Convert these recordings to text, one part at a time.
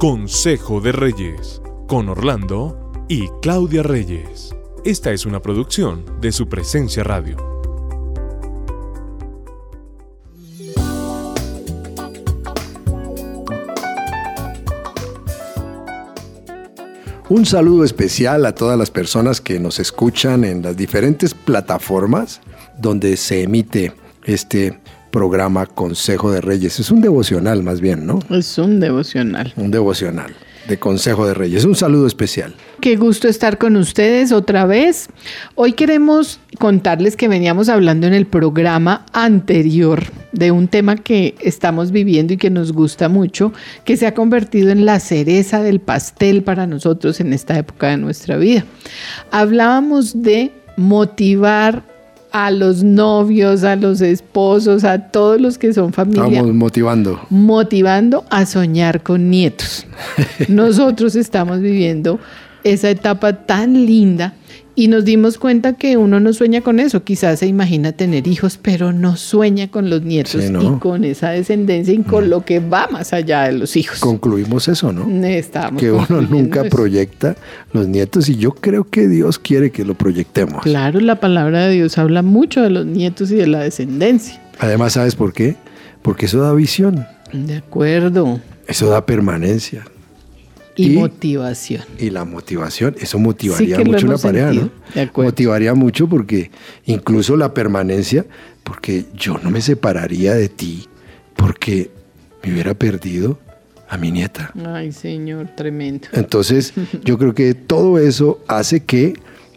Consejo de Reyes, con Orlando y Claudia Reyes. Esta es una producción de su presencia radio. Un saludo especial a todas las personas que nos escuchan en las diferentes plataformas donde se emite este programa Consejo de Reyes. Es un devocional más bien, ¿no? Es un devocional. Un devocional de Consejo de Reyes. Un saludo especial. Qué gusto estar con ustedes otra vez. Hoy queremos contarles que veníamos hablando en el programa anterior de un tema que estamos viviendo y que nos gusta mucho, que se ha convertido en la cereza del pastel para nosotros en esta época de nuestra vida. Hablábamos de motivar a los novios, a los esposos, a todos los que son familia. Estamos motivando. Motivando a soñar con nietos. Nosotros estamos viviendo esa etapa tan linda y nos dimos cuenta que uno no sueña con eso, quizás se imagina tener hijos, pero no sueña con los nietos y con esa descendencia y con lo que va más allá de los hijos. Concluimos eso, ¿no? Estamos que uno nunca proyecta los nietos y yo creo que Dios quiere que lo proyectemos. Claro, la palabra de Dios habla mucho de los nietos y de la descendencia. Además, ¿sabes por qué? Porque eso da visión. De acuerdo. Eso da permanencia. Y, motivación. Y la motivación, eso motivaría mucho la pareja, ¿no? Motivaría mucho porque incluso la permanencia, porque yo no me separaría de ti porque me hubiera perdido a mi nieta. Ay, señor, tremendo. Entonces, yo creo que todo eso hace que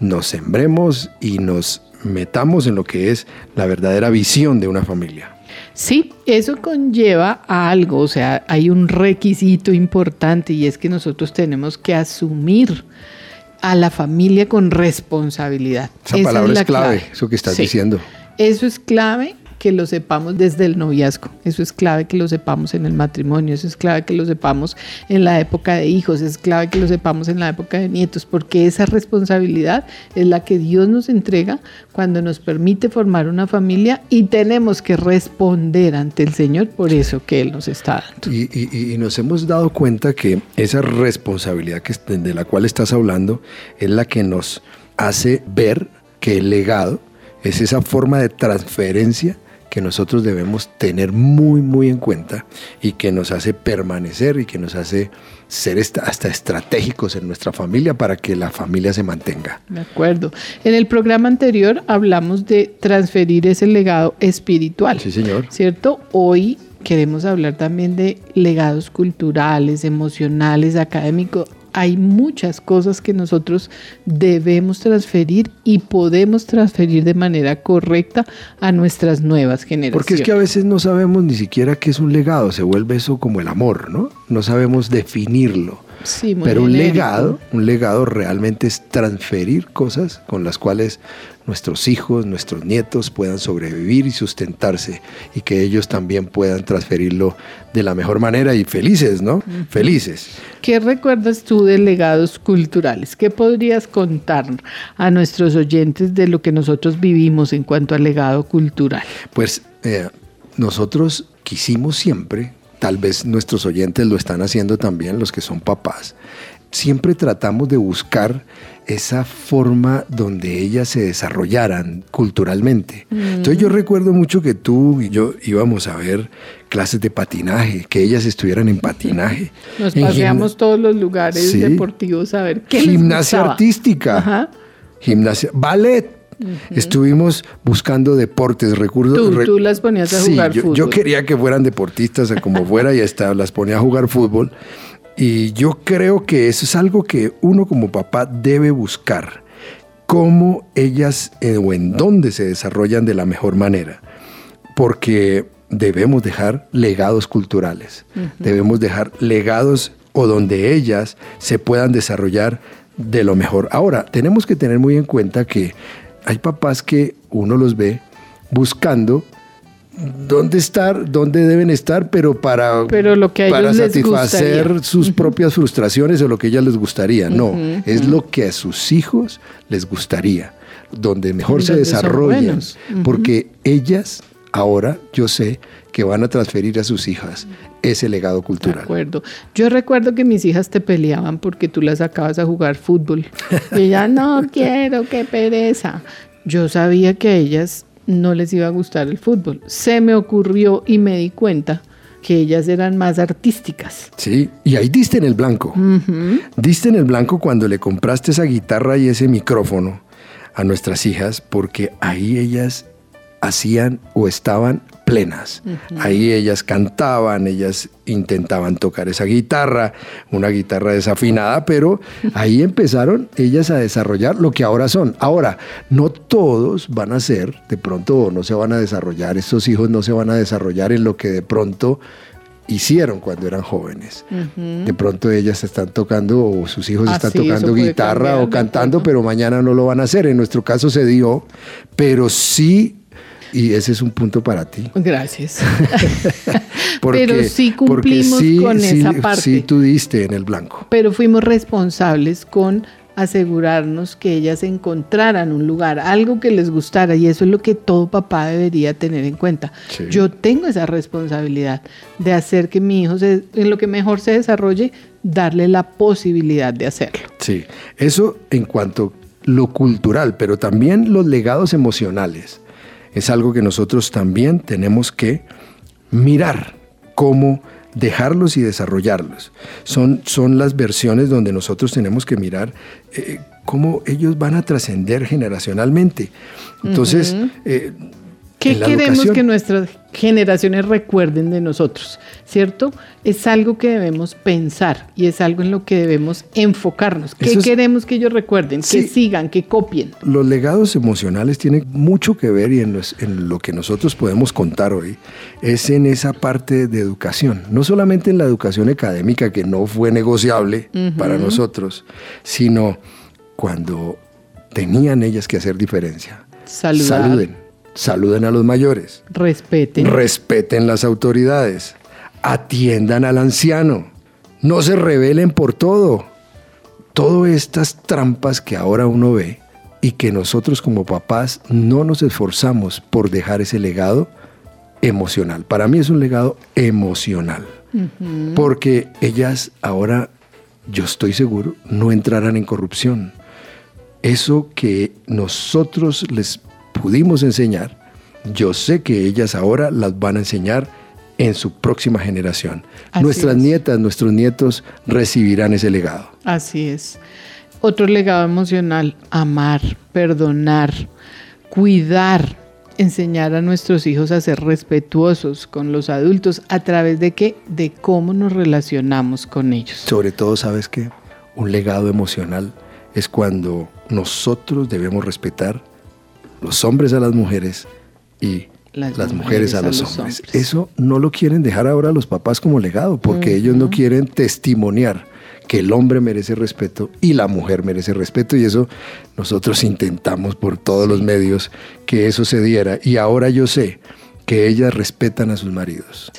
nos sembremos y nos metamos en lo que es la verdadera visión de una familia. Sí, eso conlleva a algo, o sea, hay un requisito importante y es que nosotros tenemos que asumir a la familia con responsabilidad. Esa, palabra es, clave, eso que estás diciendo. Eso es clave que lo sepamos desde el noviazgo. Eso es clave que lo sepamos en el matrimonio, eso es clave que lo sepamos en la época de hijos, es clave que lo sepamos en la época de nietos, porque esa responsabilidad es la que Dios nos entrega cuando nos permite formar una familia y tenemos que responder ante el Señor por eso que Él nos está dando. Y, nos hemos dado cuenta que esa responsabilidad que, de la cual estás hablando es la que nos hace ver que el legado es esa forma de transferencia que nosotros debemos tener muy, muy en cuenta y que nos hace permanecer y que nos hace ser hasta estratégicos en nuestra familia para que la familia se mantenga. De acuerdo. En el programa anterior hablamos de transferir ese legado espiritual. Sí, señor. ¿Cierto? Hoy queremos hablar también de legados culturales, emocionales, académicos hay muchas cosas que nosotros debemos transferir y podemos transferir de manera correcta a nuestras nuevas generaciones. Porque es que a veces no sabemos ni siquiera qué es un legado, se vuelve eso como el amor, ¿no? No sabemos definirlo. Sí, Pero un legado, un legado realmente es transferir cosas con las cuales nuestros hijos, nuestros nietos puedan sobrevivir y sustentarse y que ellos también puedan transferirlo de la mejor manera y felices, ¿no? Felices. ¿Qué recuerdas tú de legados culturales? ¿Qué podrías contar a nuestros oyentes de lo que nosotros vivimos en cuanto al legado cultural? Pues eh, nosotros quisimos siempre, tal vez nuestros oyentes lo están haciendo también, los que son papás, siempre tratamos de buscar esa forma donde ellas se desarrollaran culturalmente. Entonces yo recuerdo mucho que tú y yo íbamos a ver clases de patinaje, que ellas estuvieran en patinaje. Nos paseamos todos los lugares deportivos a ver qué Gimnasia artística, gimnasia, ballet. Estuvimos buscando deportes, recursos. Tú, las ponías a jugar yo, fútbol. Yo quería que fueran deportistas, como fuera, y hasta las ponía a jugar fútbol. Y yo creo que eso es algo que uno como papá debe buscar, cómo ellas eh, o en dónde se desarrollan de la mejor manera, porque debemos dejar legados culturales, debemos dejar legados o donde ellas se puedan desarrollar de lo mejor. Ahora, tenemos que tener muy en cuenta que hay papás que uno los ve buscando dónde estar, dónde deben estar, pero para, pero lo que para satisfacer sus propias frustraciones o lo que a ellas les gustaría. No, es lo que a sus hijos les gustaría, donde mejor se desarrollan, porque ellas ahora yo sé que van a transferir a sus hijas ese legado cultural. De acuerdo. Yo recuerdo que mis hijas te peleaban porque tú las sacabas a jugar fútbol. Y ya no quiero, qué pereza. Yo sabía que a ellas no les iba a gustar el fútbol. Se me ocurrió y me di cuenta que ellas eran más artísticas. Sí, y ahí diste en el blanco. Diste en el blanco cuando le compraste esa guitarra y ese micrófono a nuestras hijas, porque ahí ellas hacían o estaban plenas. Ahí ellas cantaban, ellas intentaban tocar esa guitarra, una guitarra desafinada, pero ahí empezaron ellas a desarrollar lo que ahora son. Ahora, no todos van a ser, de pronto no se van a desarrollar, estos hijos no se van a desarrollar en lo que de pronto hicieron cuando eran jóvenes. De pronto ellas están tocando o sus hijos ah, están tocando guitarra o cantando, pero mañana no lo van a hacer. En nuestro caso se dio, pero sí y ese es un punto para ti. Gracias. Pero sí cumplimos con esa parte. Sí, tú diste en el blanco. Pero fuimos responsables con asegurarnos que ellas encontraran un lugar, algo que les gustara, y eso es lo que todo papá debería tener en cuenta. Yo tengo esa responsabilidad de hacer que mi hijo en lo que mejor se desarrolle, darle la posibilidad de hacerlo. Sí, eso en cuanto a lo cultural, pero también los legados emocionales es algo que nosotros también tenemos que mirar cómo dejarlos y desarrollarlos. Son, son las versiones donde nosotros tenemos que mirar eh, cómo ellos van a trascender generacionalmente. Entonces, ¿Qué queremos que nuestras generaciones recuerden de nosotros? ¿Cierto? Es algo que debemos pensar y es algo en lo que debemos enfocarnos. ¿Qué queremos que ellos recuerden? que sigan, que copien. Los legados emocionales tienen mucho que ver y en, lo que nosotros podemos contar hoy es en esa parte de educación. No solamente en la educación académica, que no fue negociable para nosotros, sino cuando tenían ellas que hacer diferencia. Saluden saluden a los mayores. Respeten. Respeten las autoridades. Atiendan al anciano. No se rebelen por todo. Todas estas trampas que ahora uno ve y que nosotros como papás no nos esforzamos por dejar ese legado emocional. Para mí es un legado emocional. Porque ellas ahora, yo estoy seguro, no entrarán en corrupción. Eso que nosotros les pudimos enseñar, yo sé que ellas ahora las van a enseñar en su próxima generación. Nuestras nietas, nuestros nietos recibirán ese legado. Así es. Otro legado emocional, amar, perdonar, cuidar, enseñar a nuestros hijos a ser respetuosos con los adultos a través de qué? De cómo nos relacionamos con ellos. Sobre todo, ¿sabes qué? Un legado emocional es cuando nosotros debemos respetar los hombres a las mujeres y las, mujeres, a, los, hombres. Eso no lo quieren dejar ahora los papás como legado, porque ellos no quieren testimoniar que el hombre merece respeto y la mujer merece respeto y eso nosotros intentamos por todos los medios que eso se diera. Y ahora yo sé que ellas respetan a sus maridos,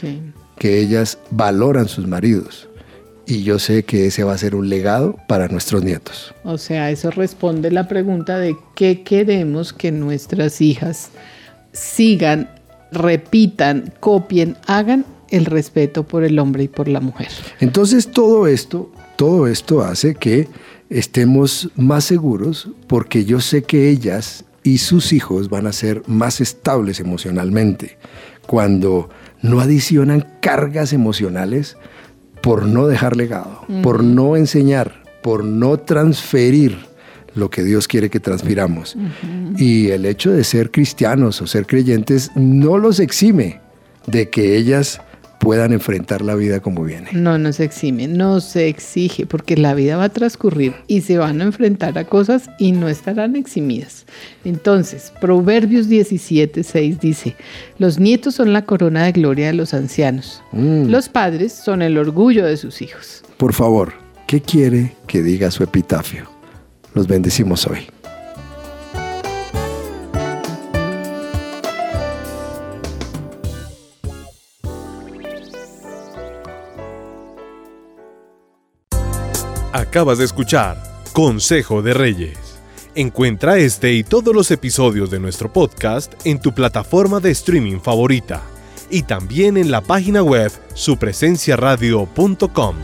que ellas valoran sus maridos, y yo sé que ese va a ser un legado para nuestros nietos. O sea, eso responde la pregunta de qué queremos que nuestras hijas sigan, repitan, copien, hagan el respeto por el hombre y por la mujer. Entonces todo esto, todo esto hace que estemos más seguros porque yo sé que ellas y sus hijos van a ser más estables emocionalmente cuando no adicionan cargas emocionales por no dejar legado, por no enseñar, por no transferir lo que Dios quiere que transfiramos. Y el hecho de ser cristianos o ser creyentes no los exime de que ellas puedan enfrentar la vida como viene. No nos exime, no se exige, porque la vida va a transcurrir y se van a enfrentar a cosas y no estarán eximidas. Entonces, Proverbios 17, 6 dice, los nietos son la corona de gloria de los ancianos, mm. los padres son el orgullo de sus hijos. Por favor, ¿qué quiere que diga su epitafio? Los bendecimos hoy. Acabas de escuchar Consejo de Reyes, Encuentra este y todos los episodios de nuestro podcast en tu plataforma de streaming favorita y también en la página web supresenciaradio.com.